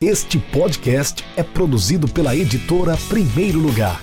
Este podcast é produzido pela editora Primeiro Lugar.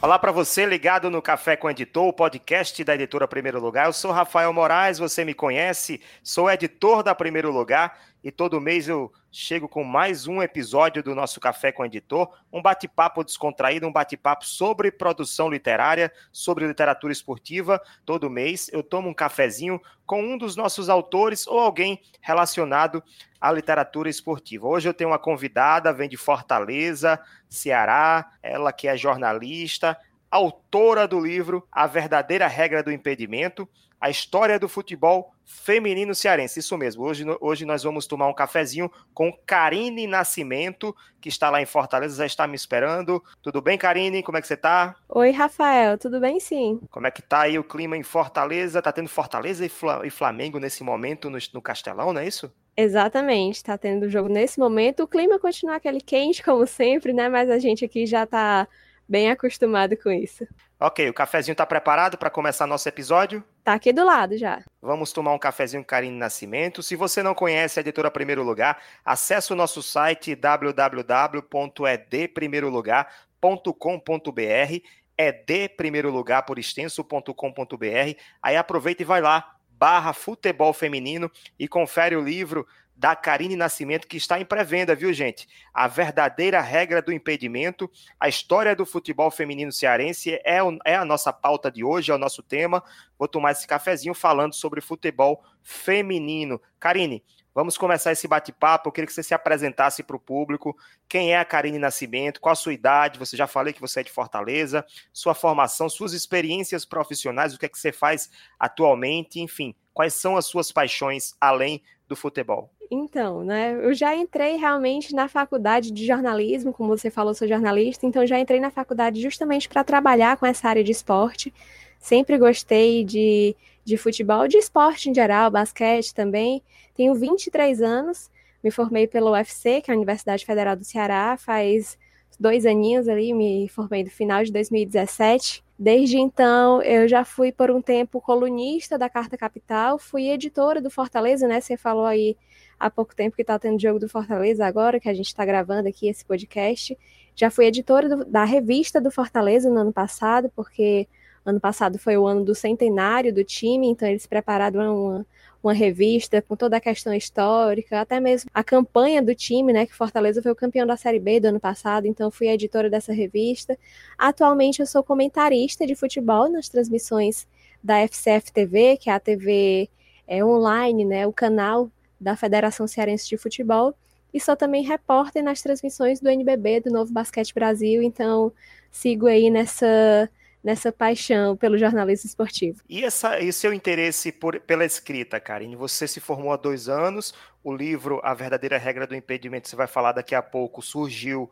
Olá para você ligado no Café com o Editor, o podcast da editora Primeiro Lugar. Eu sou Rafael Moraes, você me conhece, sou editor da Primeiro Lugar e todo mês eu chego com mais um episódio do nosso Café com o Editor, um bate-papo descontraído, um bate-papo sobre produção literária, sobre literatura esportiva. Todo mês eu tomo um cafezinho com um dos nossos autores ou alguém relacionado à literatura esportiva. Hoje eu tenho uma convidada, vem de Fortaleza, Ceará, ela que é jornalista, autora do livro A Verdadeira Regra do Impedimento, a história do futebol feminino cearense. Isso mesmo. Hoje, hoje nós vamos tomar um cafezinho com Karine Nascimento, que está lá em Fortaleza, já está me esperando. Tudo bem, Karine? Como é que você está? Oi, Rafael. Tudo bem, sim. Como é que tá aí o clima em Fortaleza? Tá tendo Fortaleza e Flamengo nesse momento no, no Castelão, não é isso? Exatamente, está tendo jogo nesse momento. O clima continua aquele quente, como sempre, né? Mas a gente aqui já está bem acostumado com isso. Ok, o cafezinho está preparado para começar nosso episódio? Tá aqui do lado já. Vamos tomar um cafezinho Karine Nascimento. Se você não conhece a editora Primeiro Lugar, acesse o nosso site www.edprimeirolugar.com.br é de primeiro lugar por extenso.com.br. Aí aproveita e vai lá, barra futebol feminino e confere o livro da Karine Nascimento, que está em pré-venda, viu, gente? A verdadeira regra do impedimento, a história do futebol feminino cearense é, o, é a nossa pauta de hoje, é o nosso tema. Vou tomar esse cafezinho falando sobre futebol feminino. Karine, vamos começar esse bate-papo. Eu queria que você se apresentasse para o público. Quem é a Karine Nascimento? Qual a sua idade? Você já falei que você é de Fortaleza. Sua formação, suas experiências profissionais, o que é que você faz atualmente, enfim. Quais são as suas paixões além do futebol? Então, né, eu já entrei realmente na faculdade de jornalismo, como você falou, sou jornalista, então já entrei na faculdade justamente para trabalhar com essa área de esporte. Sempre gostei de, de futebol, de esporte em geral, basquete também. Tenho 23 anos, me formei pela UFC, que é a Universidade Federal do Ceará, faz dois aninhos ali, me formei no final de 2017. Desde então, eu já fui por um tempo colunista da Carta Capital, fui editora do Fortaleza, né? Você falou aí há pouco tempo que está tendo jogo do Fortaleza agora, que a gente está gravando aqui esse podcast. Já fui editora do, da revista do Fortaleza no ano passado, porque ano passado foi o ano do centenário do time, então eles prepararam uma, uma revista com toda a questão histórica, até mesmo a campanha do time, né, que Fortaleza foi o campeão da Série B do ano passado, então fui editora dessa revista. Atualmente eu sou comentarista de futebol nas transmissões da FCF TV, que é a TV é, online, né, o canal da Federação Cearense de Futebol, e sou também repórter nas transmissões do NBB, do Novo Basquete Brasil, então sigo aí nessa nessa paixão pelo jornalismo esportivo. E, essa, e seu interesse por, pela escrita, Karine? Você se formou há dois anos, o livro A Verdadeira Regra do Impedimento, você vai falar daqui a pouco, surgiu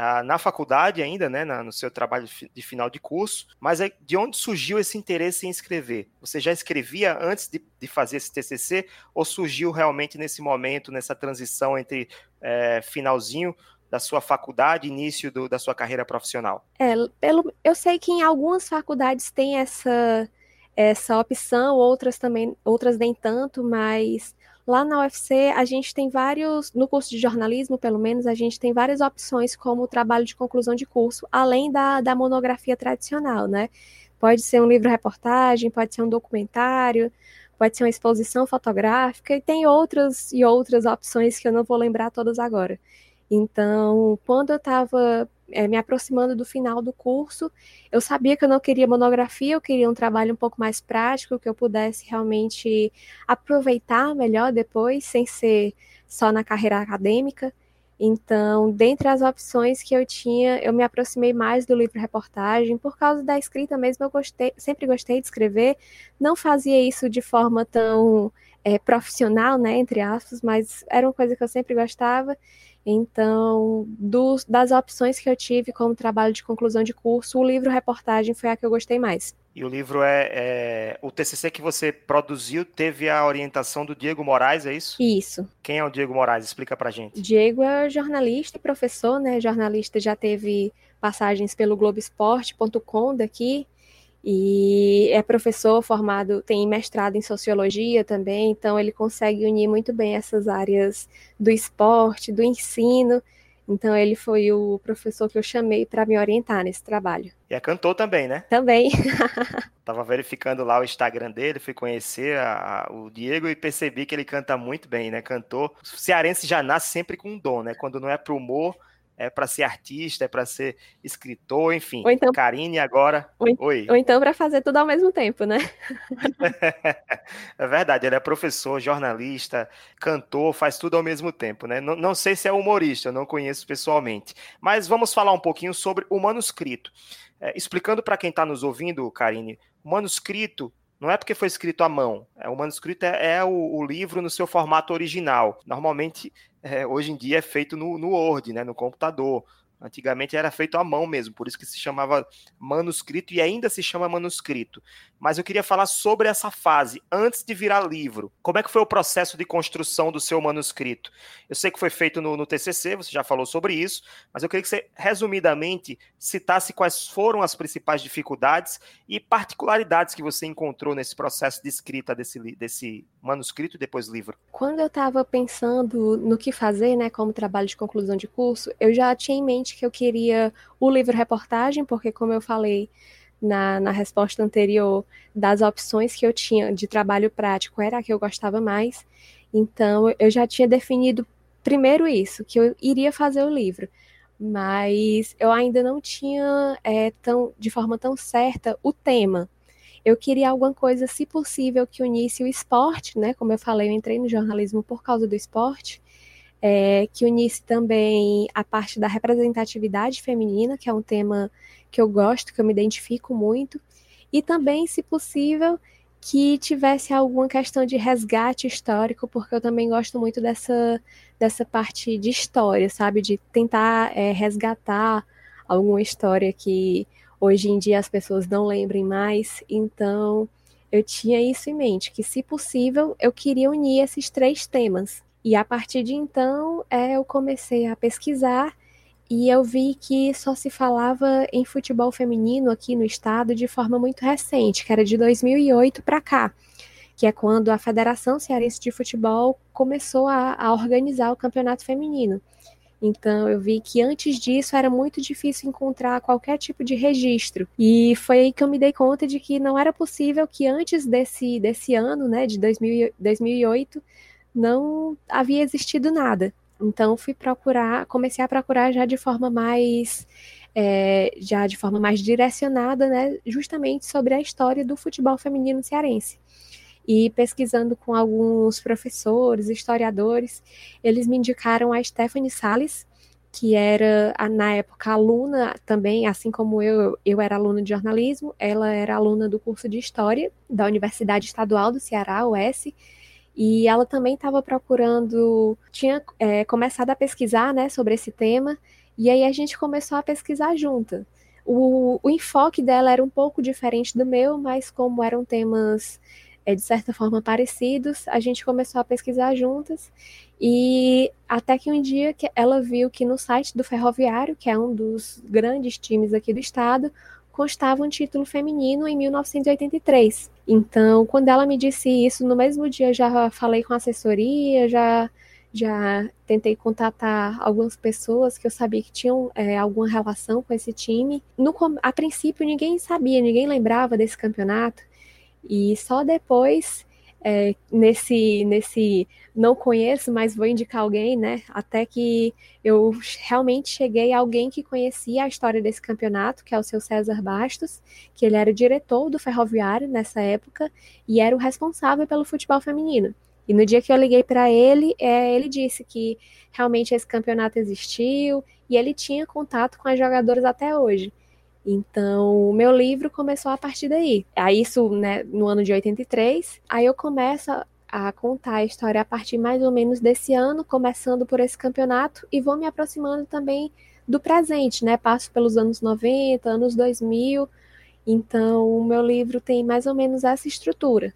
ah, na faculdade ainda, né, na, no seu trabalho de final de curso, mas é, de onde surgiu esse interesse em escrever? Você já escrevia antes de, de fazer esse TCC ou surgiu realmente nesse momento, nessa transição entre é, finalzinho da sua faculdade, início do, da sua carreira profissional? É, pelo, eu sei que em algumas faculdades tem essa essa opção, outras também, outras nem tanto, mas Lá na UFC, a gente tem vários, no curso de jornalismo, pelo menos, a gente tem várias opções como o trabalho de conclusão de curso, além da, da monografia tradicional, né? Pode ser um livro-reportagem, pode ser um documentário, pode ser uma exposição fotográfica, e tem outras e outras opções que eu não vou lembrar todas agora. Então, quando eu estava é, me aproximando do final do curso, eu sabia que eu não queria monografia, eu queria um trabalho um pouco mais prático, que eu pudesse realmente aproveitar melhor depois, sem ser só na carreira acadêmica. Então, dentre as opções que eu tinha, eu me aproximei mais do livro-reportagem, por causa da escrita mesmo, eu gostei, sempre gostei de escrever, não fazia isso de forma tão é, profissional, né, entre aspas, mas era uma coisa que eu sempre gostava, então, dos, das opções que eu tive como trabalho de conclusão de curso, o livro reportagem foi a que eu gostei mais. E o livro é, é, O TCC que você produziu teve a orientação do Diego Moraes, é isso? Isso. Quem é o Diego Moraes? Explica pra gente. Diego é jornalista e professor, né? Jornalista já teve passagens pelo Globoesporte.com daqui. E é professor formado, tem mestrado em sociologia também, então ele consegue unir muito bem essas áreas do esporte, do ensino. Então ele foi o professor que eu chamei para me orientar nesse trabalho. E é cantor também, né? Também. Tava verificando lá o Instagram dele, fui conhecer a, a, o Diego e percebi que ele canta muito bem, né? Cantor. O cearense já nasce sempre com um dom, né? Quando não é pro humor, é para ser artista, é para ser escritor, enfim. Ou então, Karine agora. Ou, Oi. Ou então para fazer tudo ao mesmo tempo, né? é verdade, ele é professor, jornalista, cantor, faz tudo ao mesmo tempo, né? Não, não sei se é humorista, eu não conheço pessoalmente. Mas vamos falar um pouquinho sobre o manuscrito. É, explicando para quem está nos ouvindo, Karine, o manuscrito não é porque foi escrito à mão. É, o manuscrito é, é o, o, livro no seu formato original. Normalmente, é, hoje em dia, é feito no, no Word, né, no computador. Antigamente era feito à mão mesmo, por isso que se chamava manuscrito e ainda se chama manuscrito. Mas eu queria falar sobre essa fase, antes de virar livro. Como é que foi o processo de construção do seu manuscrito? Eu sei que foi feito no, no TCC, você já falou sobre isso, mas eu queria que você, resumidamente, citasse quais foram as principais dificuldades e particularidades que você encontrou nesse processo de escrita desse, desse manuscrito e depois livro. Quando eu estava pensando no que fazer, né, como trabalho de conclusão de curso, eu já tinha em mente que eu queria o livro-reportagem, porque, como eu falei na, na resposta anterior, das opções que eu tinha de trabalho prático, era a que eu gostava mais. Então, eu já tinha definido primeiro isso, que eu iria fazer o livro. Mas eu ainda não tinha é, tão, de forma tão certa o tema. Eu queria alguma coisa, se possível, que unisse o esporte, né? Como eu falei, eu entrei no jornalismo por causa do esporte, é, que unisse também a parte da representatividade feminina, que é um tema que eu gosto, que eu me identifico muito, e também, se possível, que tivesse alguma questão de resgate histórico, porque eu também gosto muito dessa, dessa parte de história, sabe? De tentar é, resgatar alguma história que hoje em dia as pessoas não lembrem mais. Então, eu tinha isso em mente, que se possível, eu queria unir esses três temas. E a partir de então, é, eu comecei a pesquisar e eu vi que só se falava em futebol feminino aqui no estado de forma muito recente, que era de 2008 para cá, que é quando a Federação Cearense de Futebol começou a, a organizar o campeonato feminino. Então eu vi que antes disso era muito difícil encontrar qualquer tipo de registro. E foi aí que eu me dei conta de que não era possível que antes desse, desse ano, né, de 2000, 2008, não havia existido nada. Então fui procurar, comecei a procurar já de forma mais é, já de forma mais direcionada, né, justamente sobre a história do futebol feminino cearense. E pesquisando com alguns professores, historiadores, eles me indicaram a Stephanie Salles, que era na época aluna também, assim como eu, eu era aluna de jornalismo, ela era aluna do curso de História da Universidade Estadual do Ceará, UES, e ela também estava procurando, tinha é, começado a pesquisar né, sobre esse tema, e aí a gente começou a pesquisar junto. O, o enfoque dela era um pouco diferente do meu, mas como eram temas é, de certa forma parecidos, a gente começou a pesquisar juntas e até que um dia que ela viu que no site do Ferroviário, que é um dos grandes times aqui do estado, constava um título feminino em 1983. Então, quando ela me disse isso, no mesmo dia já falei com a assessoria, já já tentei contatar algumas pessoas que eu sabia que tinham é, alguma relação com esse time. No, a princípio, ninguém sabia, ninguém lembrava desse campeonato. E só depois é, nesse, nesse não conheço, mas vou indicar alguém, né? Até que eu realmente cheguei a alguém que conhecia a história desse campeonato, que é o seu César Bastos, que ele era diretor do Ferroviário nessa época e era o responsável pelo futebol feminino. E no dia que eu liguei para ele, é, ele disse que realmente esse campeonato existiu e ele tinha contato com as jogadoras até hoje. Então, o meu livro começou a partir daí. Aí, isso né, no ano de 83. Aí eu começo a contar a história a partir mais ou menos desse ano, começando por esse campeonato, e vou me aproximando também do presente, né? Passo pelos anos 90, anos 2000. Então, o meu livro tem mais ou menos essa estrutura.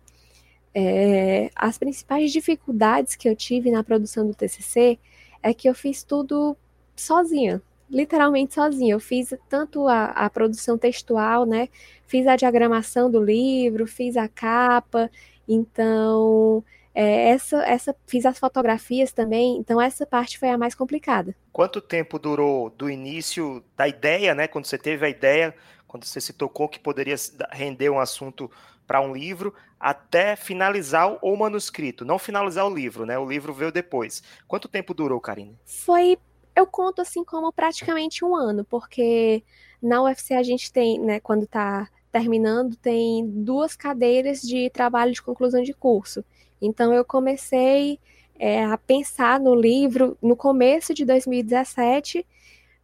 É, as principais dificuldades que eu tive na produção do TCC é que eu fiz tudo sozinha, literalmente sozinha. Eu fiz tanto a, a produção textual, né? Fiz a diagramação do livro, fiz a capa, então é, essa, essa fiz as fotografias também, então essa parte foi a mais complicada. Quanto tempo durou do início da ideia, né? Quando você teve a ideia, quando você se tocou que poderia render um assunto para um livro, até finalizar o manuscrito, não finalizar o livro, né? O livro veio depois. Quanto tempo durou, Karine? Foi, eu conto assim como praticamente um ano, porque na UFC a gente tem, né, quando está terminando, tem duas cadeiras de trabalho de conclusão de curso. Então eu comecei é, a pensar no livro no começo de 2017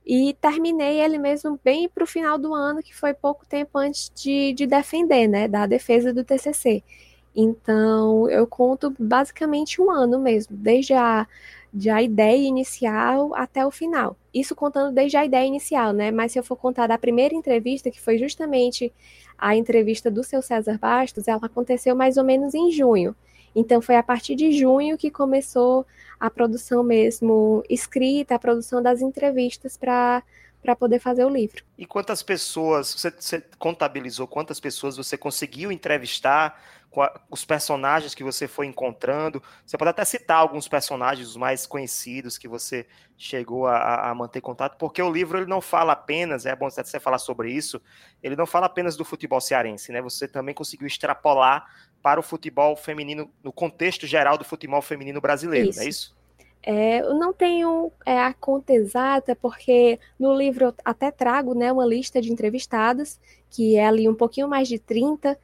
e terminei ele mesmo bem para o final do ano, que foi pouco tempo antes de, de defender, né, da defesa do TCC. Então eu conto basicamente um ano mesmo, desde a, de a ideia inicial até o final. Isso contando desde a ideia inicial, né? Mas se eu for contar da primeira entrevista, que foi justamente a entrevista do seu César Bastos, ela aconteceu mais ou menos em junho. Então foi a partir de junho que começou a produção mesmo escrita, a produção das entrevistas para para poder fazer o livro. E quantas pessoas, você, você, contabilizou quantas pessoas você conseguiu entrevistar, os personagens que você foi encontrando? Você pode até citar alguns personagens mais conhecidos que você chegou a, a, manter contato, porque o livro ele não fala apenas, é bom você falar sobre isso, ele não fala apenas do futebol cearense, né? Você também conseguiu extrapolar para o futebol feminino, no contexto geral do futebol feminino brasileiro, isso. não é isso? É, eu não tenho é, a conta exata, porque no livro eu até trago né, uma lista de entrevistados, que é ali um pouquinho mais de 30,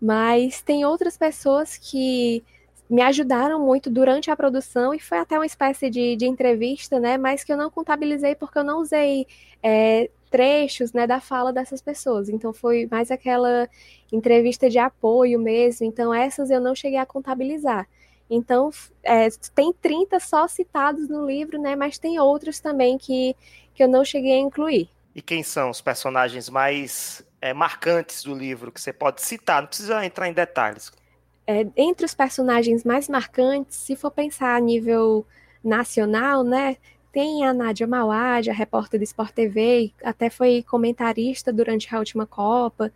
mas tem outras pessoas que me ajudaram muito durante a produção e foi até uma espécie de, de entrevista, né? Mas que eu não contabilizei porque eu não usei é, trechos né, da fala dessas pessoas. Então foi mais aquela entrevista de apoio mesmo. Então essas eu não cheguei a contabilizar. Então é, tem 30 só citados no livro, né? Mas tem outros também que, que eu não cheguei a incluir. E quem são os personagens mais é, marcantes do livro que você pode citar? Não precisa entrar em detalhes. É, entre os personagens mais marcantes, se for pensar a nível nacional, né? Tem a Nádia Mauad, a repórter do Sport TV, até foi comentarista durante a última Copa.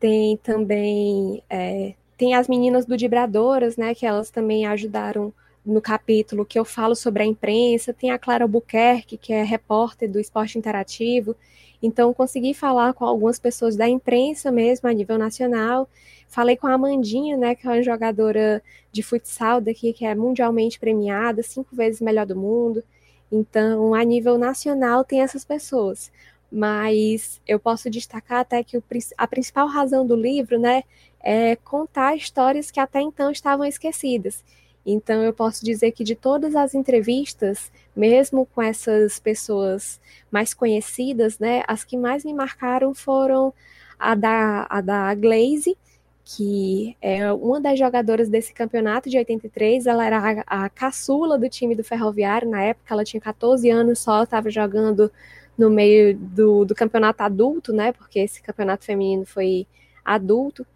Tem também é, tem as meninas do Dibradoras, né? Que elas também ajudaram no capítulo que eu falo sobre a imprensa. Tem a Clara Buquerque, que é repórter do Esporte Interativo. Então, consegui falar com algumas pessoas da imprensa mesmo, a nível nacional. Falei com a Amandinha, né, que é uma jogadora de futsal daqui, que é mundialmente premiada, cinco vezes melhor do mundo. Então, a nível nacional, tem essas pessoas. Mas eu posso destacar até que o, a principal razão do livro, né, é contar histórias que até então estavam esquecidas. Então, eu posso dizer que de todas as entrevistas, mesmo com essas pessoas mais conhecidas, né, as que mais me marcaram foram a da, a da Glaze, que é uma das jogadoras desse campeonato de 83, ela era a, a caçula do time do Ferroviário, na época ela tinha 14 anos só, estava jogando no meio do, do campeonato adulto, né, porque esse campeonato feminino foi adulto,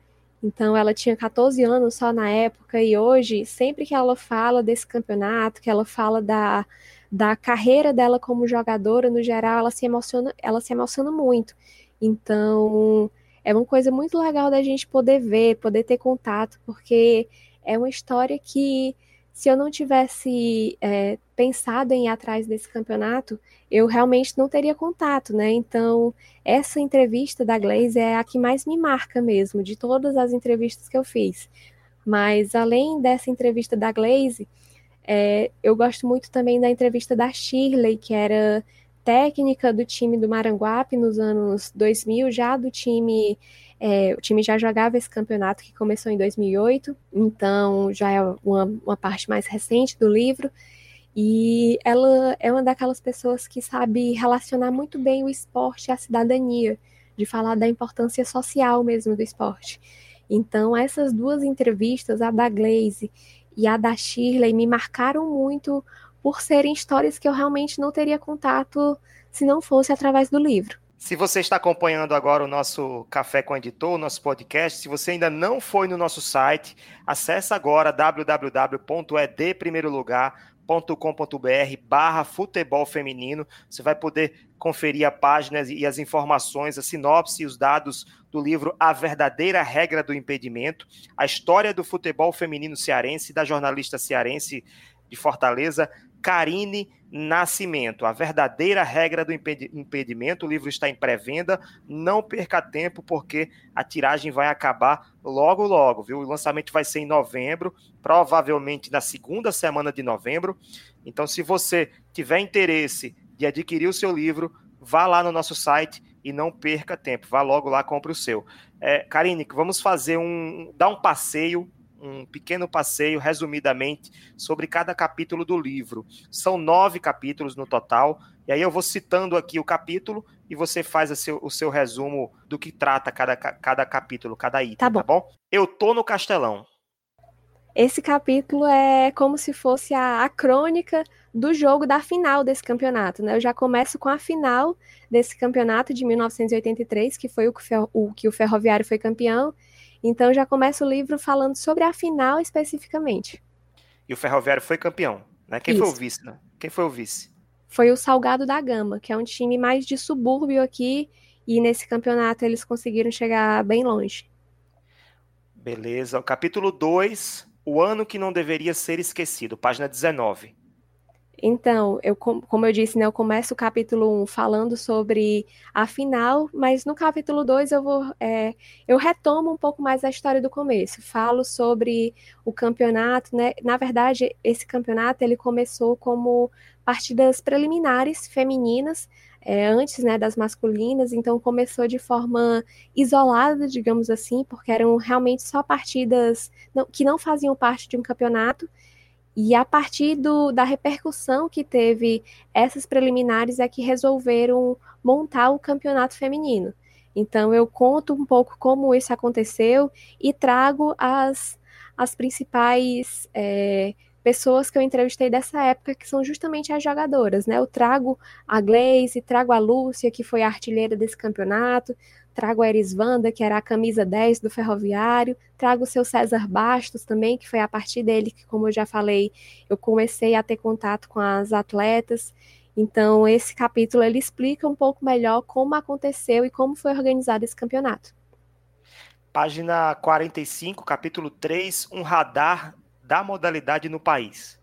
então ela tinha 14 anos só na época, e hoje, sempre que ela fala desse campeonato, que ela fala da, da carreira dela como jogadora, no geral, ela se emociona, ela se emociona muito. Então, é uma coisa muito legal da gente poder ver, poder ter contato, porque é uma história que, se eu não tivesse é, pensado em ir atrás desse campeonato, eu realmente não teria contato, né? Então, essa entrevista da Glaze é a que mais me marca mesmo, de todas as entrevistas que eu fiz. Mas, além dessa entrevista da Glaze, é, eu gosto muito também da entrevista da Shirley, que era técnica do time do Maranguape nos anos 2000, já do time. É, o time já jogava esse campeonato que começou em 2008, então já é uma, uma parte mais recente do livro. E ela é uma daquelas pessoas que sabe relacionar muito bem o esporte à cidadania, de falar da importância social mesmo do esporte. Então, essas duas entrevistas, a da Glaze e a da Shirley, me marcaram muito por serem histórias que eu realmente não teria contato se não fosse através do livro. Se você está acompanhando agora o nosso Café com o Editor, o nosso podcast, se você ainda não foi no nosso site, acesse agora www.edprimeirolugar.com.br barra futebol feminino. Você vai poder conferir a página e as informações, a sinopse e os dados do livro A Verdadeira Regra do Impedimento, a história do futebol feminino cearense, da jornalista cearense de Fortaleza, Karine Nascimento, A Verdadeira Regra do Impedimento. O livro está em pré-venda. Não perca tempo, porque a tiragem vai acabar logo, logo, viu? O lançamento vai ser em novembro, provavelmente na segunda semana de novembro. Então, se você tiver interesse de adquirir o seu livro, vá lá no nosso site e não perca tempo. Vá logo lá, compre o seu. É, Karine, vamos fazer um. dar um passeio um pequeno passeio, resumidamente, sobre cada capítulo do livro. São nove capítulos no total, e aí eu vou citando aqui o capítulo e você faz o seu, o seu resumo do que trata cada, cada capítulo, cada item, tá bom. tá bom? Eu tô no Castelão. Esse capítulo é como se fosse a, a crônica do jogo da final desse campeonato. Né? Eu já começo com a final desse campeonato de 1983, que foi o, que o Ferroviário foi campeão, então já começa o livro falando sobre a final especificamente. E o Ferroviário foi campeão, né? Quem Isso. foi o vice, né? Quem foi o vice? Foi o Salgado da Gama, que é um time mais de subúrbio aqui, e nesse campeonato eles conseguiram chegar bem longe. Beleza. O capítulo 2, o ano que não deveria ser esquecido, página 19. Então, eu, como eu disse, né, eu começo o capítulo 1 falando sobre a final, mas no capítulo 2 eu vou é, eu retomo um pouco mais a história do começo. Falo sobre o campeonato, né? Na verdade, esse campeonato ele começou como partidas preliminares femininas, é, antes né, das masculinas, então começou de forma isolada, digamos assim, porque eram realmente só partidas não, que não faziam parte de um campeonato. E a partir do, da repercussão que teve essas preliminares é que resolveram montar o campeonato feminino. Então eu conto um pouco como isso aconteceu e trago as, as principais é, pessoas que eu entrevistei dessa época, que são justamente as jogadoras, né? Eu trago a Gleice, trago a Lúcia, que foi a artilheira desse campeonato, trago a Erisvanda, que era a camisa 10 do Ferroviário, trago o seu César Bastos também, que foi a partir dele que, como eu já falei, eu comecei a ter contato com as atletas. Então, esse capítulo ele explica um pouco melhor como aconteceu e como foi organizado esse campeonato. Página 45, capítulo 3, um radar da modalidade no país.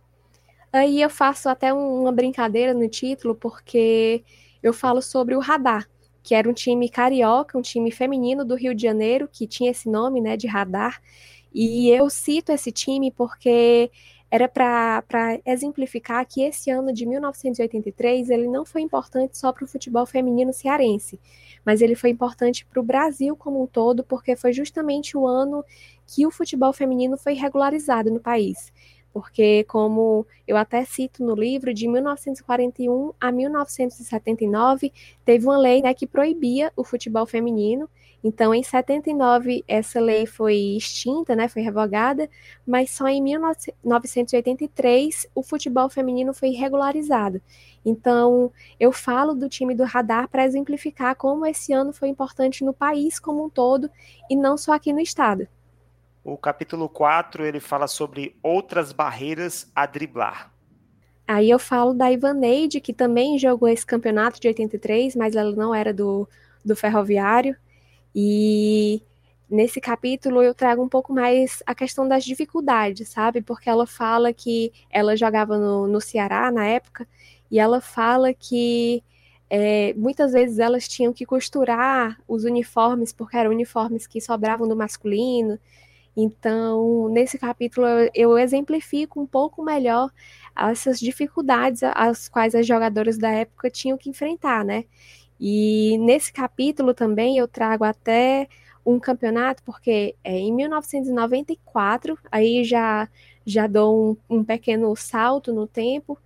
Aí eu faço até uma brincadeira no título, porque eu falo sobre o radar, que era um time carioca, um time feminino do Rio de Janeiro, que tinha esse nome, né, de Radar. E eu cito esse time porque era para exemplificar que esse ano de 1983 ele não foi importante só para o futebol feminino cearense, mas ele foi importante para o Brasil como um todo, porque foi justamente o ano que o futebol feminino foi regularizado no país porque, como eu até cito no livro, de 1941 a 1979, teve uma lei né, que proibia o futebol feminino. Então, em 79, essa lei foi extinta, né, foi revogada, mas só em 1983 o futebol feminino foi regularizado. Então, eu falo do time do Radar para exemplificar como esse ano foi importante no país como um todo e não só aqui no estado. O capítulo 4 ele fala sobre outras barreiras a driblar. Aí eu falo da Ivaneide, que também jogou esse campeonato de 83, mas ela não era do, do Ferroviário. E nesse capítulo eu trago um pouco mais a questão das dificuldades, sabe? Porque ela fala que ela jogava no, no Ceará na época, e ela fala que é, muitas vezes elas tinham que costurar os uniformes, porque eram uniformes que sobravam do masculino, então, nesse capítulo, eu exemplifico um pouco melhor essas dificuldades às quais as jogadoras da época tinham que enfrentar, né? E nesse capítulo também eu trago até um campeonato, porque é, em 1994, aí já, já dou um, um pequeno salto no tempo,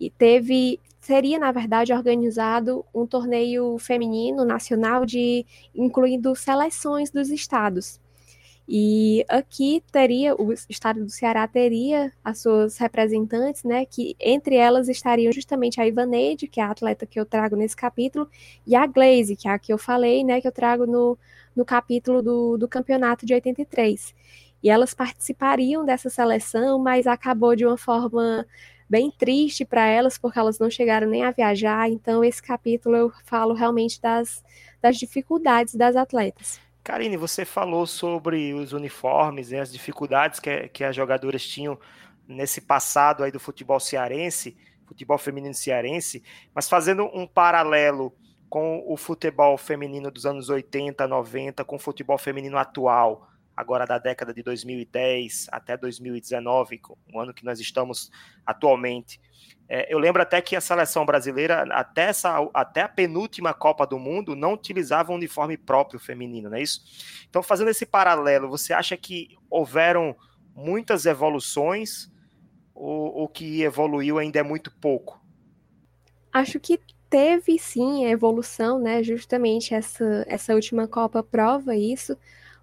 e teve seria na verdade organizado um torneio feminino nacional de incluindo seleções dos estados. E aqui teria, o estado do Ceará teria as suas representantes, né, que entre elas estariam justamente a Ivaneide, que é a atleta que eu trago nesse capítulo, e a Glaze, que é a que eu falei, né, que eu trago no, no capítulo do, do campeonato de 83. E elas participariam dessa seleção, mas acabou de uma forma bem triste para elas, porque elas não chegaram nem a viajar. Então, esse capítulo eu falo realmente das, das dificuldades das atletas. Karine, você falou sobre os uniformes né, as dificuldades que, que as jogadoras tinham nesse passado aí do futebol cearense, futebol feminino cearense, mas fazendo um paralelo com o futebol feminino dos anos 80, 90, com o futebol feminino atual, agora da década de 2010 até 2019, o ano que nós estamos atualmente. É, eu lembro até que a seleção brasileira, até, essa, até a penúltima Copa do Mundo, não utilizava um uniforme próprio feminino, não é isso? Então, fazendo esse paralelo, você acha que houveram muitas evoluções ou o que evoluiu ainda é muito pouco? Acho que teve sim a evolução, né? Justamente essa, essa última Copa prova isso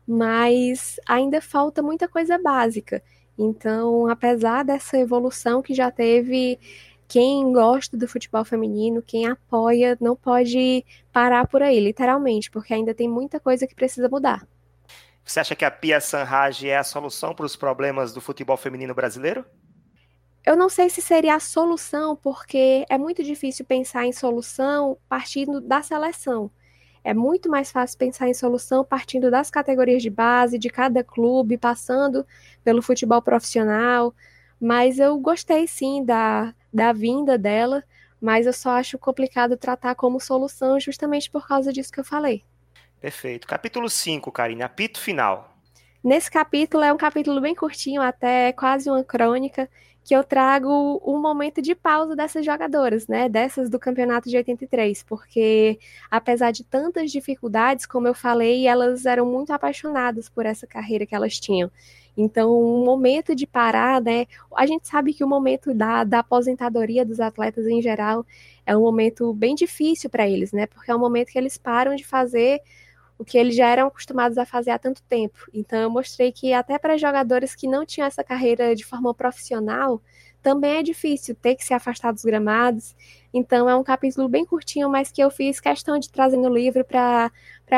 mas ainda falta muita coisa básica. Então, apesar dessa evolução que já teve, quem gosta do futebol feminino, quem apoia, não pode parar por aí, literalmente, porque ainda tem muita coisa que precisa mudar. Você acha que a Pia Sanraj é a solução para os problemas do futebol feminino brasileiro? Eu não sei se seria a solução, porque é muito difícil pensar em solução partindo da seleção. É muito mais fácil pensar em solução partindo das categorias de base, de cada clube, passando pelo futebol profissional. Mas eu gostei sim da, da vinda dela, mas eu só acho complicado tratar como solução justamente por causa disso que eu falei. Perfeito. Capítulo 5, Karine, apito final. Nesse capítulo é um capítulo bem curtinho, até quase uma crônica, que eu trago um momento de pausa dessas jogadoras, né? Dessas do campeonato de 83, porque apesar de tantas dificuldades, como eu falei, elas eram muito apaixonadas por essa carreira que elas tinham. Então, um momento de parar, né? A gente sabe que o momento da, da aposentadoria dos atletas em geral é um momento bem difícil para eles, né? Porque é um momento que eles param de fazer o que eles já eram acostumados a fazer há tanto tempo. Então eu mostrei que até para jogadores que não tinham essa carreira de forma profissional, também é difícil ter que se afastar dos gramados. Então é um capítulo bem curtinho, mas que eu fiz questão de trazer no livro para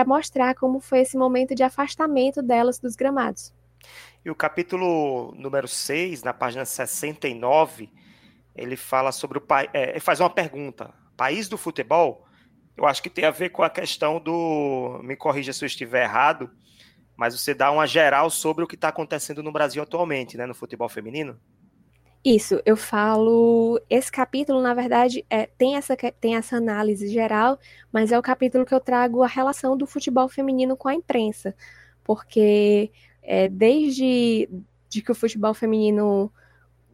mostrar como foi esse momento de afastamento delas dos gramados. E o capítulo número 6, na página 69, ele fala sobre o pai. É, ele faz uma pergunta: país do futebol eu acho que tem a ver com a questão do. Me corrija se eu estiver errado, mas você dá uma geral sobre o que está acontecendo no Brasil atualmente, né, no futebol feminino? Isso, eu falo. Esse capítulo, na verdade, é, tem, essa, tem essa análise geral, mas é o capítulo que eu trago a relação do futebol feminino com a imprensa. Porque é, desde de que o futebol feminino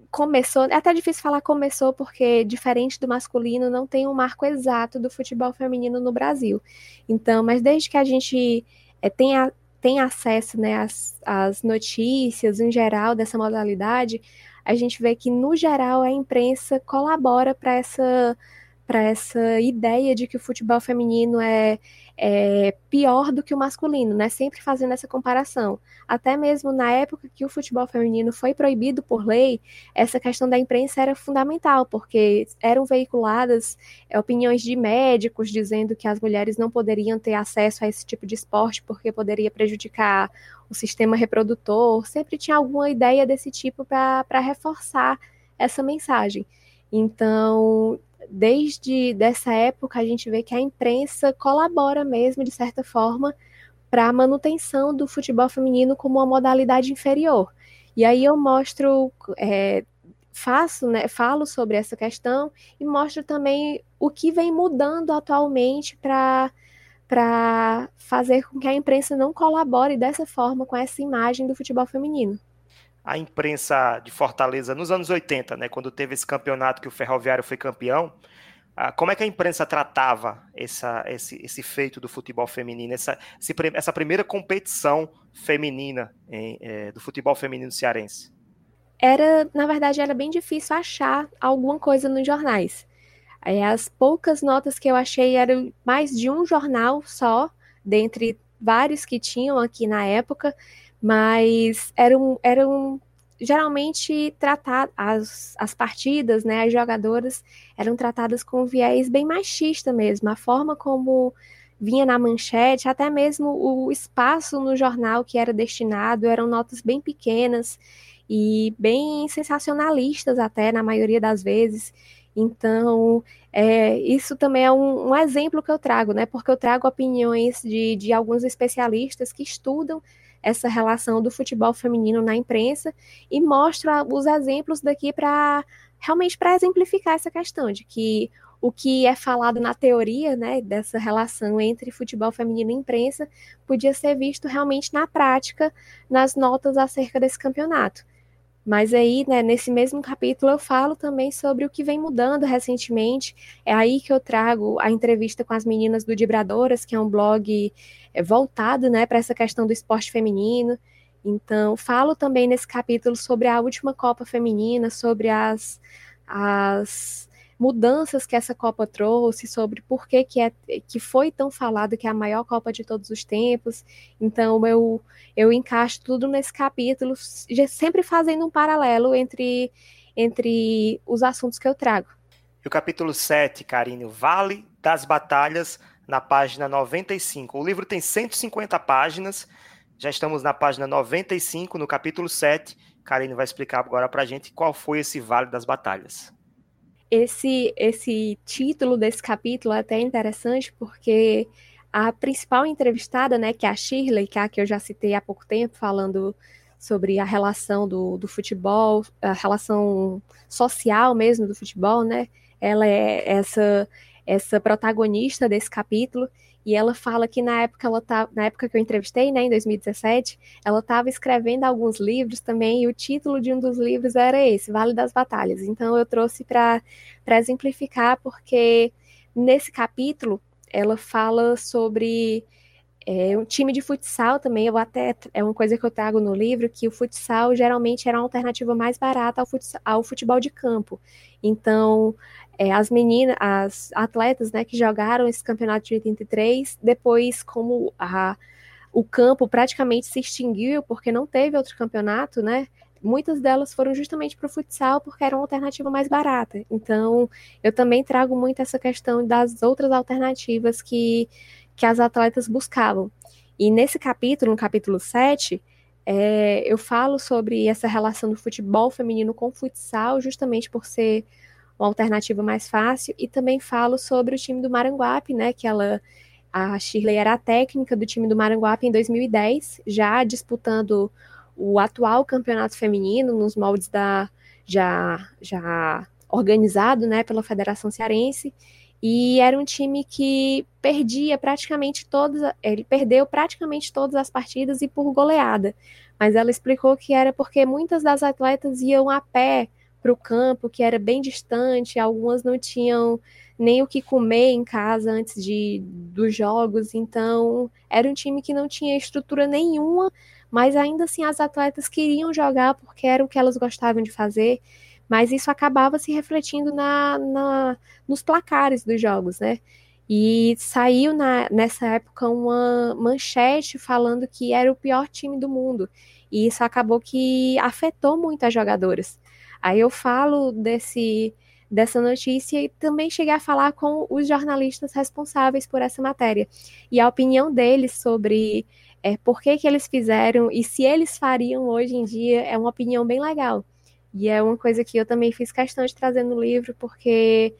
começou, é até difícil falar começou, porque diferente do masculino, não tem um marco exato do futebol feminino no Brasil. Então, mas desde que a gente é, tem, a, tem acesso né, às, às notícias em geral dessa modalidade, a gente vê que, no geral, a imprensa colabora para essa para essa ideia de que o futebol feminino é, é, pior do que o masculino, né? Sempre fazendo essa comparação. Até mesmo na época que o futebol feminino foi proibido por lei, essa questão da imprensa era fundamental, porque eram veiculadas é, opiniões de médicos dizendo que as mulheres não poderiam ter acesso a esse tipo de esporte porque poderia prejudicar o sistema reprodutor. Sempre tinha alguma ideia desse tipo para reforçar essa mensagem. Então, desde dessa época a gente vê que a imprensa colabora mesmo de certa forma para a manutenção do futebol feminino como uma modalidade inferior. E aí eu mostro, é, faço, né, falo sobre essa questão e mostro também o que vem mudando atualmente para para fazer com que a imprensa não colabore dessa forma com essa imagem do futebol feminino a imprensa de Fortaleza nos anos 80, né, quando teve esse campeonato que o Ferroviário foi campeão, ah, como é que a imprensa tratava essa, esse, esse feito do futebol feminino, essa, essa primeira competição feminina em, é, do futebol feminino cearense? Era, na verdade, era bem difícil achar alguma coisa nos jornais. As poucas notas que eu achei eram mais de um jornal só, dentre vários que tinham aqui na época, mas eram, eram geralmente tratadas, as, as partidas, né, as jogadoras eram tratadas com viés bem machista mesmo, a forma como vinha na manchete, até mesmo o espaço no jornal que era destinado, eram notas bem pequenas, e bem sensacionalistas até na maioria das vezes. Então, é, isso também é um, um, exemplo que eu trago, né? Porque eu trago opiniões de, de alguns especialistas que estudam essa relação do futebol feminino na imprensa e mostro os exemplos daqui para realmente para exemplificar essa questão de que o que é falado na teoria, né, dessa relação entre futebol feminino e imprensa, podia ser visto realmente na prática nas notas acerca desse campeonato. Mas aí, né, nesse mesmo capítulo, eu falo também sobre o que vem mudando recentemente. É aí que eu trago a entrevista com as meninas do Dibradoras, que é um blog é, voltado né, para essa questão do esporte feminino. Então, falo também nesse capítulo sobre a última Copa Feminina, sobre as, as mudanças que essa Copa trouxe, sobre por que, que, é, que foi tão falado que é a maior Copa de todos os tempos. Então, eu, eu encaixo tudo nesse capítulo, sempre fazendo um paralelo entre, entre os assuntos que eu trago. E o capítulo 7, Karine, Vale das Batalhas, na página 95. O livro tem 150 páginas, já estamos na página 95, no capítulo 7. Karine vai explicar agora para a gente qual foi esse Vale das Batalhas esse, esse título desse capítulo é até interessante porque a principal entrevistada, né, que é a Shirley, que é a que eu já citei há pouco tempo, falando sobre a relação do, do futebol, a relação social mesmo do futebol, né? Ela é essa essa protagonista desse capítulo e ela fala que na época ela tá, na época que eu entrevistei, né, em 2017, ela estava escrevendo alguns livros também, e o título de um dos livros era esse, Vale das Batalhas. Então eu trouxe para exemplificar, porque nesse capítulo ela fala sobre é, um time de futsal também, eu até é uma coisa que eu trago no livro, que o futsal geralmente era uma alternativa mais barata ao, futsal, ao futebol de campo. Então, é, as meninas, as atletas né, que jogaram esse campeonato de 83, depois, como a, o campo praticamente se extinguiu porque não teve outro campeonato, né? Muitas delas foram justamente para o futsal porque era uma alternativa mais barata. Então, eu também trago muito essa questão das outras alternativas que, que as atletas buscavam. E nesse capítulo, no capítulo 7, é, eu falo sobre essa relação do futebol feminino com o futsal, justamente por ser uma alternativa mais fácil. E também falo sobre o time do Maranguape, né? Que ela, a Shirley era a técnica do time do Maranguape em 2010, já disputando o atual campeonato feminino nos moldes da já já organizado, né, pela Federação Cearense. E era um time que perdia praticamente todas, ele perdeu praticamente todas as partidas e por goleada. Mas ela explicou que era porque muitas das atletas iam a pé para o campo, que era bem distante, algumas não tinham nem o que comer em casa antes de, dos jogos, então era um time que não tinha estrutura nenhuma, mas ainda assim as atletas queriam jogar porque era o que elas gostavam de fazer, mas isso acabava se refletindo na, na nos placares dos jogos, né? E saiu na, nessa época uma manchete falando que era o pior time do mundo. E isso acabou que afetou muito as jogadoras. Aí eu falo desse dessa notícia e também cheguei a falar com os jornalistas responsáveis por essa matéria. E a opinião deles sobre é, por que, que eles fizeram e se eles fariam hoje em dia é uma opinião bem legal. E é uma coisa que eu também fiz questão de trazer no livro, porque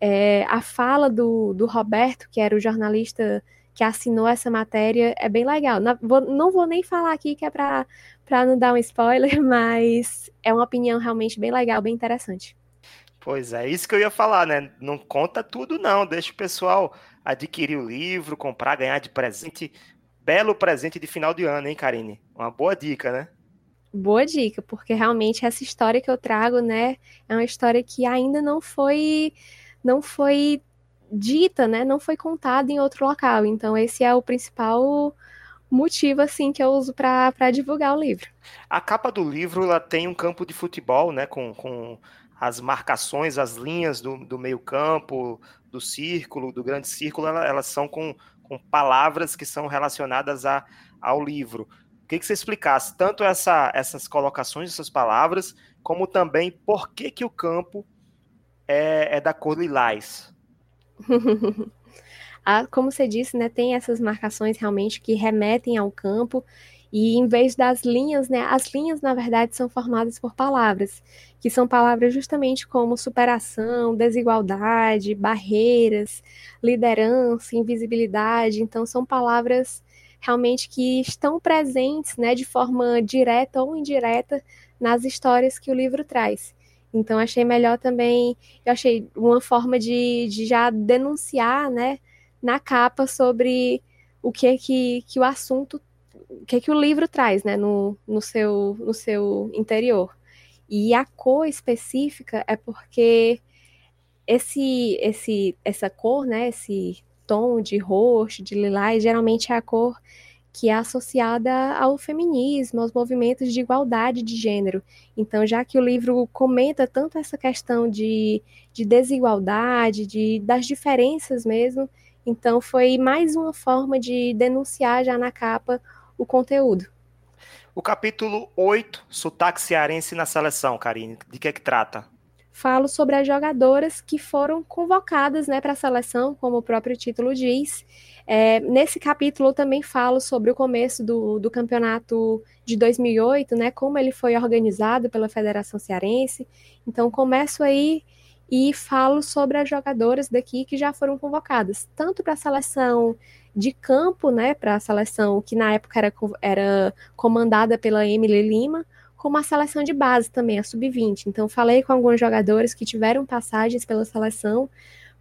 é, a fala do, do Roberto, que era o jornalista que assinou essa matéria, é bem legal. Não vou, não vou nem falar aqui que é para para não dar um spoiler, mas é uma opinião realmente bem legal, bem interessante. Pois é, isso que eu ia falar, né? Não conta tudo, não. Deixa o pessoal adquirir o livro, comprar, ganhar de presente. Belo presente de final de ano, hein, Karine? Uma boa dica, né? Boa dica, porque realmente essa história que eu trago, né, é uma história que ainda não foi não foi dita, né, não foi contada em outro local. Então esse é o principal motivo assim que eu uso para divulgar o livro. A capa do livro ela tem um campo de futebol, né, com, com as marcações, as linhas do, do meio campo, do círculo, do grande círculo, ela, elas são com, com palavras que são relacionadas a, ao livro. O que, que você explicasse tanto essa, essas colocações, essas palavras, como também por que, que o campo é, é da cor lilás? a, como você disse, né, tem essas marcações realmente que remetem ao campo. E em vez das linhas, né, as linhas na verdade são formadas por palavras, que são palavras justamente como superação, desigualdade, barreiras, liderança, invisibilidade. Então são palavras realmente que estão presentes, né, de forma direta ou indireta nas histórias que o livro traz. Então achei melhor também, eu achei uma forma de, de já denunciar, né, na capa sobre o que é que, que o assunto, o que é que o livro traz, né, no, no, seu, no seu interior. E a cor específica é porque esse, esse, essa cor, né, esse tom de roxo, de lilás, geralmente é a cor que é associada ao feminismo, aos movimentos de igualdade de gênero. Então, já que o livro comenta tanto essa questão de, de desigualdade, de, das diferenças mesmo, então foi mais uma forma de denunciar já na capa o conteúdo. O capítulo 8, sotaque cearense na seleção, Karine, de que é que trata? Falo sobre as jogadoras que foram convocadas né, para a seleção, como o próprio título diz, é, nesse capítulo eu também falo sobre o começo do, do campeonato de 2008, né, como ele foi organizado pela Federação Cearense. Então começo aí e falo sobre as jogadoras daqui que já foram convocadas, tanto para a seleção de campo, né, para a seleção que na época era, era comandada pela Emily Lima, como a seleção de base também, a sub-20. Então falei com alguns jogadores que tiveram passagens pela seleção,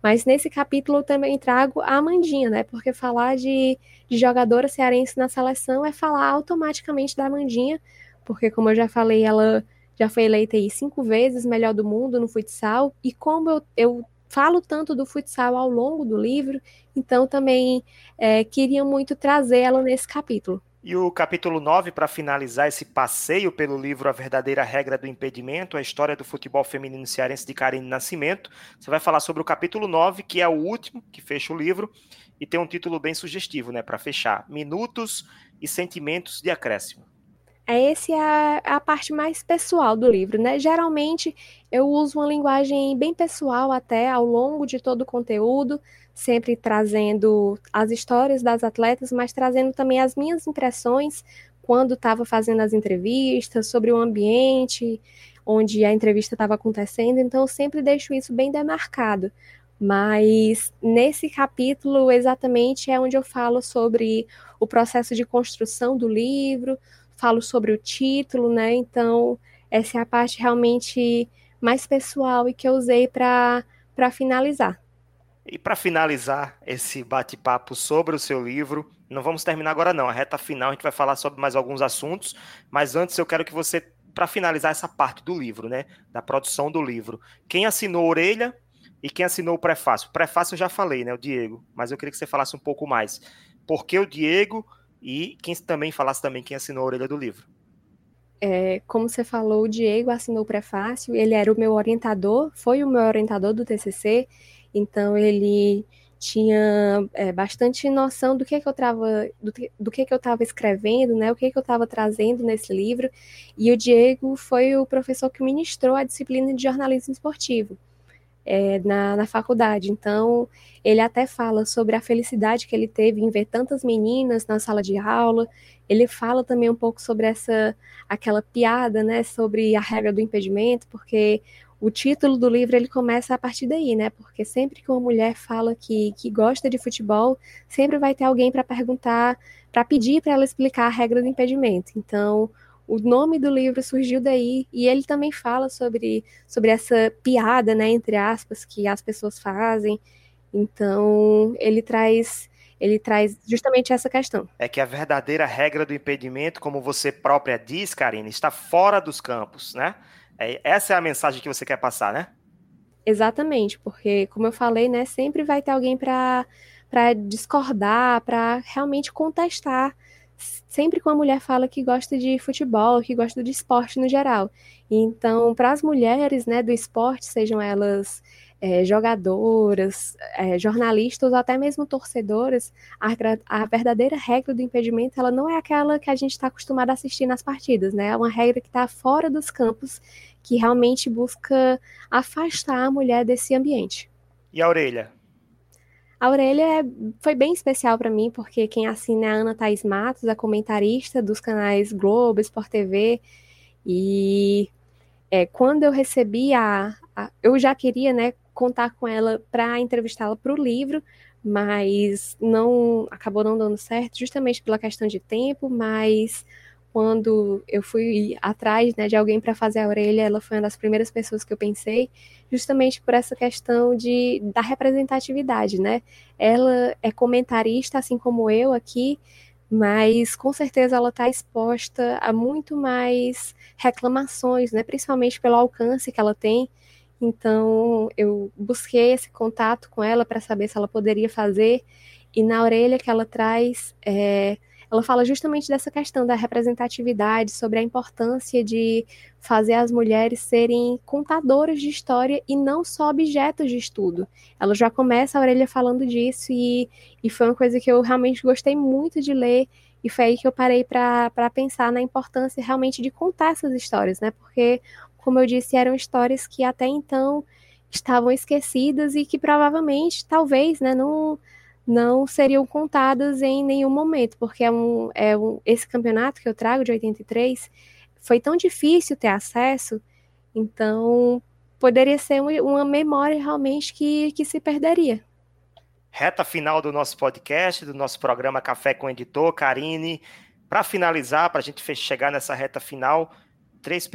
mas nesse capítulo também trago a Amandinha, né? Porque falar de, de jogadora cearense na seleção é falar automaticamente da Amandinha, porque como eu já falei, ela já foi eleita aí cinco vezes melhor do mundo no futsal, e como eu, eu falo tanto do futsal ao longo do livro, então também é, queria muito trazer ela nesse capítulo. E o capítulo 9, para finalizar esse passeio pelo livro A Verdadeira Regra do Impedimento, a história do futebol feminino cearense de Karine Nascimento. Você vai falar sobre o capítulo 9, que é o último, que fecha o livro, e tem um título bem sugestivo, né, para fechar: Minutos e Sentimentos de Acréscimo. É essa é a, a, parte mais pessoal do livro, né? Geralmente eu uso uma linguagem bem pessoal até ao longo de todo o conteúdo, sempre trazendo as histórias das atletas, mas trazendo também as minhas impressões quando estava fazendo as entrevistas, sobre o ambiente onde a entrevista estava acontecendo, então eu sempre deixo isso bem demarcado. Mas nesse capítulo exatamente é onde eu falo sobre o processo de construção do livro, falo sobre o título, né? Então, essa é a parte realmente mais pessoal e que eu usei para finalizar. E para finalizar esse bate-papo sobre o seu livro, não vamos terminar agora não, a reta final a gente vai falar sobre mais alguns assuntos, mas antes eu quero que você, para finalizar essa parte do livro, né, da produção do livro, quem assinou Orelha e quem assinou o prefácio? O prefácio eu já falei, né, o Diego, mas eu queria que você falasse um pouco mais. Por que o Diego e quem também falasse também quem assinou a orelha do livro. É, como você falou, o Diego assinou o prefácio, ele era o meu orientador, foi o meu orientador do TCC, então ele tinha é, bastante noção do que, que eu estava do, do, que, que eu estava escrevendo, né, o que, que eu estava trazendo nesse livro, e o Diego foi o professor que ministrou a disciplina de jornalismo esportivo é, na, na faculdade. Então, ele até fala sobre a felicidade que ele teve em ver tantas meninas na sala de aula. Ele fala também um pouco sobre essa aquela piada, né, sobre a regra do impedimento, porque o título do livro ele começa a partir daí, né? Porque sempre que uma mulher fala que, que gosta de futebol, sempre vai ter alguém para perguntar, para pedir para ela explicar a regra do impedimento. Então, o nome do livro surgiu daí e ele também fala sobre, sobre essa piada, né, entre aspas, que as pessoas fazem. Então, ele traz ele traz justamente essa questão. É que a verdadeira regra do impedimento, como você própria diz, Karine, está fora dos campos, né? É, essa é a mensagem que você quer passar, né? Exatamente, porque, como eu falei, né, sempre vai ter alguém para discordar, para realmente contestar sempre que uma mulher fala que gosta de futebol, que gosta de esporte no geral. Então, para as mulheres né, do esporte, sejam elas é, jogadoras, é, jornalistas ou até mesmo torcedoras, a, a, verdadeira regra do impedimento ela não é aquela que a gente está acostumado a assistir nas partidas, né? É uma regra que está fora dos campos, que realmente busca afastar a mulher desse ambiente. E a orelha? A Aurélia é, foi bem especial para mim, porque quem assina é a Ana Thaís Matos, a comentarista dos canais Globo, Sport TV. E é, quando eu recebi a, a, Eu já queria né, contar com ela para entrevistá-la para o livro, mas não acabou não dando certo, justamente pela questão de tempo, mas quando eu fui atrás né, de alguém para fazer a orelha, ela foi uma das primeiras pessoas que eu pensei, justamente por essa questão de, da representatividade, né? Ela é comentarista, assim como eu aqui, mas com certeza ela está exposta a muito mais reclamações, né? Principalmente pelo alcance que ela tem. Então eu busquei esse contato com ela para saber se ela poderia fazer, e na orelha que ela traz é, ela fala justamente dessa questão da representatividade, sobre a importância de fazer as mulheres serem contadoras de história e não só objetos de estudo. Ela já começa a orelha falando disso e, e foi uma coisa que eu realmente gostei muito de ler e foi aí que eu parei para pensar na importância realmente de contar essas histórias, né? Porque, como eu disse, eram histórias que até então estavam esquecidas e que provavelmente, talvez, né, não não seriam contadas em nenhum momento, porque é um, é um, esse campeonato que eu trago de 83 foi tão difícil ter acesso, então poderia ser uma memória realmente que, que se perderia. Reta final do nosso podcast, do nosso programa Café com Editor, Karine. Para finalizar, para a gente chegar nessa reta final, três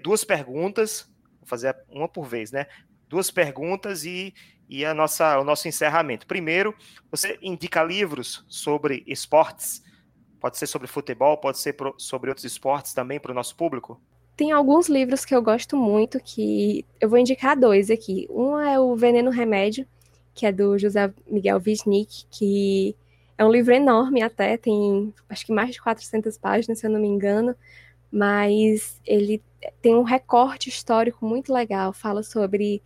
duas perguntas, vou fazer uma por vez, né? Duas perguntas e e a nossa, o nosso encerramento. Primeiro, você indica livros sobre esportes, pode ser sobre futebol, pode ser pro, sobre outros esportes também para o nosso público? Tem alguns livros que eu gosto muito, que eu vou indicar dois aqui. Um é o Veneno Remédio, que é do José Miguel Wisnik, que é um livro enorme até, tem acho que mais de 400 páginas, se eu não me engano, mas ele tem um recorte histórico muito legal, fala sobre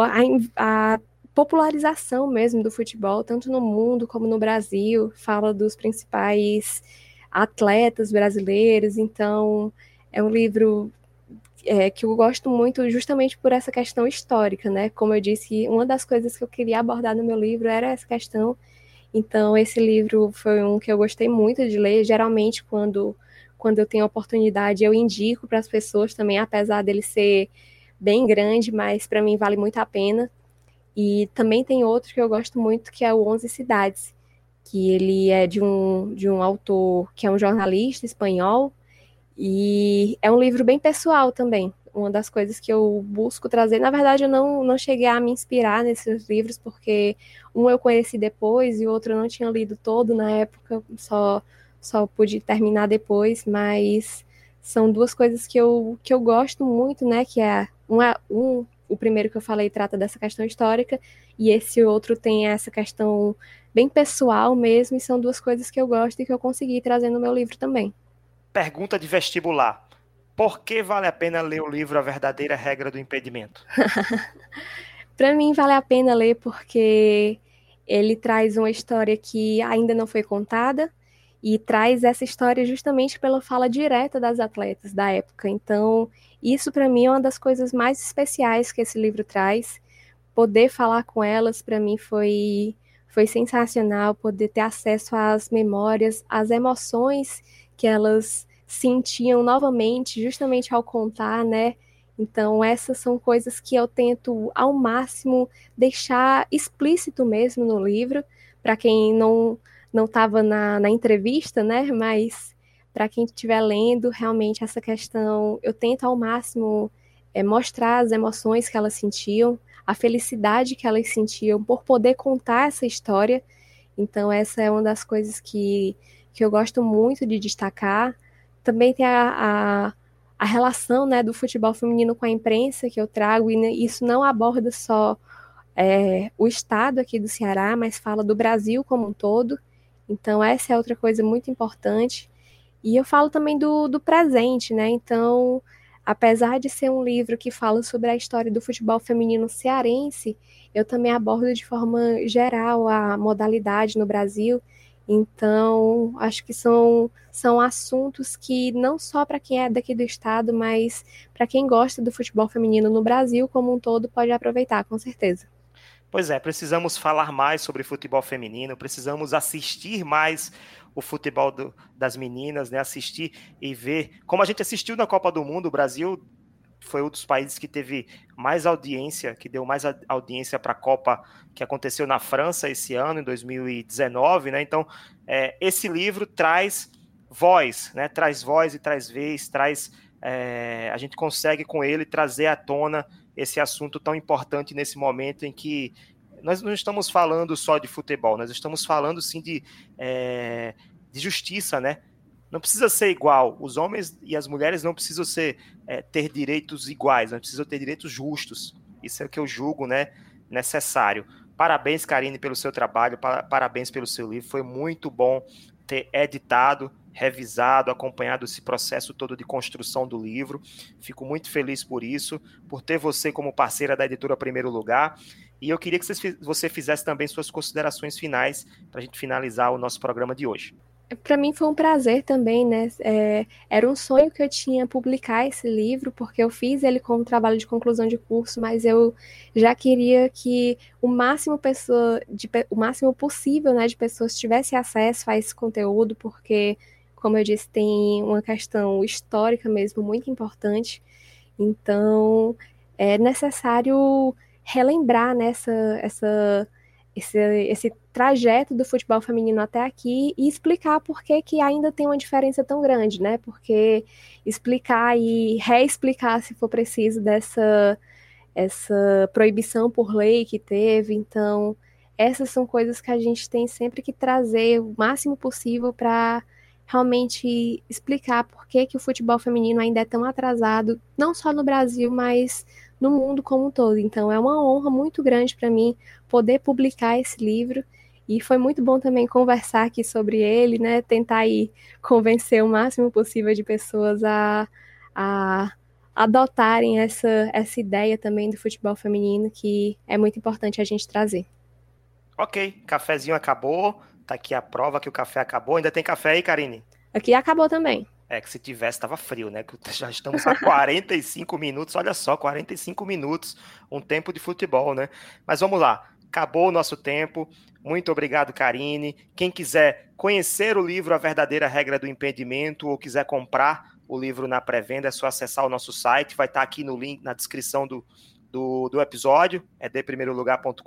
a, a popularização mesmo do futebol, tanto no mundo como no Brasil, fala dos principais atletas brasileiros, então é um livro é, que eu gosto muito justamente por essa questão histórica, né? Como eu disse, uma das coisas que eu queria abordar no meu livro era essa questão. Então, esse livro foi um que eu gostei muito de ler. Geralmente, quando, quando eu tenho oportunidade, eu indico para as pessoas também, apesar dele ser bem grande, mas para mim vale muito a pena. E também tem outro que eu gosto muito, que é o Onze Cidades, que ele é de um, de um autor que é um jornalista espanhol, e é um livro bem pessoal também. Uma das coisas que eu busco trazer, na verdade, eu não, não cheguei a me inspirar nesses livros, porque um eu conheci depois e o outro eu não tinha lido todo na época, só, só pude terminar depois, mas são duas coisas que eu, que eu gosto muito, né? Que é uma, um, o primeiro que eu falei trata dessa questão histórica, e esse outro tem essa questão bem pessoal mesmo, e são duas coisas que eu gosto e que eu consegui trazer no meu livro também. Pergunta de vestibular. Por que vale a pena ler o livro A Verdadeira Regra do Impedimento? Para mim, vale a pena ler porque ele traz uma história que ainda não foi contada, e traz essa história justamente pela fala direta das atletas da época. Então, isso para mim é uma das coisas mais especiais que esse livro traz. Poder falar com elas para mim foi foi sensacional, poder ter acesso às memórias, às emoções que elas sentiam novamente, justamente ao contar, né? Então, essas são coisas que eu tento ao máximo deixar explícito mesmo no livro, para quem não não estava na, na entrevista, né? Mas para quem estiver lendo, realmente essa questão, eu tento ao máximo é, mostrar as emoções que elas sentiam, a felicidade que elas sentiam por poder contar essa história. Então, essa é uma das coisas que, que eu gosto muito de destacar. Também tem a, a, a relação né, do futebol feminino com a imprensa que eu trago, e isso não aborda só é, o estado aqui do Ceará, mas fala do Brasil como um todo. Então, essa é outra coisa muito importante. E eu falo também do, do presente, né? Então, apesar de ser um livro que fala sobre a história do futebol feminino cearense, eu também abordo de forma geral a modalidade no Brasil. Então, acho que são, são assuntos que não só para quem é daqui do estado, mas para quem gosta do futebol feminino no Brasil como um todo pode aproveitar, com certeza. Pois é, precisamos falar mais sobre futebol feminino, precisamos assistir mais o futebol do, das meninas, né? Assistir e ver. Como a gente assistiu na Copa do Mundo, o Brasil foi um dos países que teve mais audiência, que deu mais audiência para a Copa que aconteceu na França esse ano, em 2019, né? Então, é, esse livro traz voz, né? Traz voz e traz vez, traz. É, a gente consegue com ele trazer à tona esse assunto tão importante nesse momento em que nós não estamos falando só de futebol, nós estamos falando sim de, é, de justiça, né? Não precisa ser igual. Os homens e as mulheres não precisam ser, é, ter direitos iguais, não precisam ter direitos justos. Isso é o que eu julgo, né? Necessário. Parabéns, Karine, pelo seu trabalho, parabéns pelo seu livro. Foi muito bom ter editado, revisado, acompanhado esse processo todo de construção do livro. Fico muito feliz por isso, por ter você como parceira da editora Primeiro Lugar. E eu queria que você fizesse também suas considerações finais para a gente finalizar o nosso programa de hoje. Para mim foi um prazer também, né? É, era um sonho que eu tinha publicar esse livro, porque eu fiz ele como trabalho de conclusão de curso, mas eu já queria que o máximo pessoa, de, o máximo possível, né, de pessoas tivesse acesso a esse conteúdo, porque, como eu disse, tem uma questão histórica mesmo muito importante. Então, é necessário relembrar nessa né, essa esse, esse trajeto do futebol feminino até aqui e explicar por que, que ainda tem uma diferença tão grande, né? Porque explicar e reexplicar, se for preciso, dessa essa proibição por lei que teve. Então, essas são coisas que a gente tem sempre que trazer o máximo possível para realmente explicar por que, que o futebol feminino ainda é tão atrasado, não só no Brasil, mas no mundo como um todo. Então é uma honra muito grande para mim poder publicar esse livro e foi muito bom também conversar aqui sobre ele, né? Tentar aí convencer o máximo possível de pessoas a, a adotarem essa, essa ideia também do futebol feminino que é muito importante a gente trazer. Ok, cafezinho acabou. Tá aqui a prova que o café acabou. Ainda tem café aí, Karine? Aqui acabou também. É que se tivesse, estava frio, né? Já estamos a 45 minutos, olha só, 45 minutos, um tempo de futebol, né? Mas vamos lá, acabou o nosso tempo. Muito obrigado, Karine. Quem quiser conhecer o livro A Verdadeira Regra do Impedimento ou quiser comprar o livro na pré-venda, é só acessar o nosso site, vai estar aqui no link, na descrição do, do, do episódio, é deprimeirolugar.com.br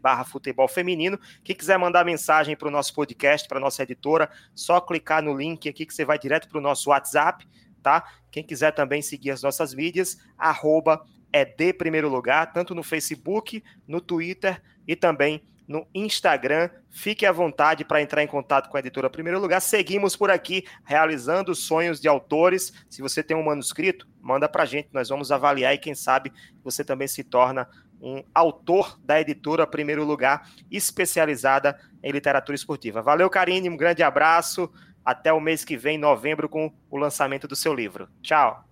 barra futebol feminino. Quem quiser mandar mensagem para o nosso podcast, para nossa editora, só clicar no link aqui que você vai direto para o nosso WhatsApp, tá? Quem quiser também seguir as nossas mídias, arroba é de primeiro lugar, tanto no Facebook, no Twitter e também no Instagram. Fique à vontade para entrar em contato com a editora Primeiro Lugar. Seguimos por aqui realizando sonhos de autores. Se você tem um manuscrito, manda para a gente, nós vamos avaliar e quem sabe você também se torna um autor da editora Primeiro Lugar, especializada em literatura esportiva. Valeu, Karine, um grande abraço. Até o mês que vem, novembro, com o lançamento do seu livro. Tchau.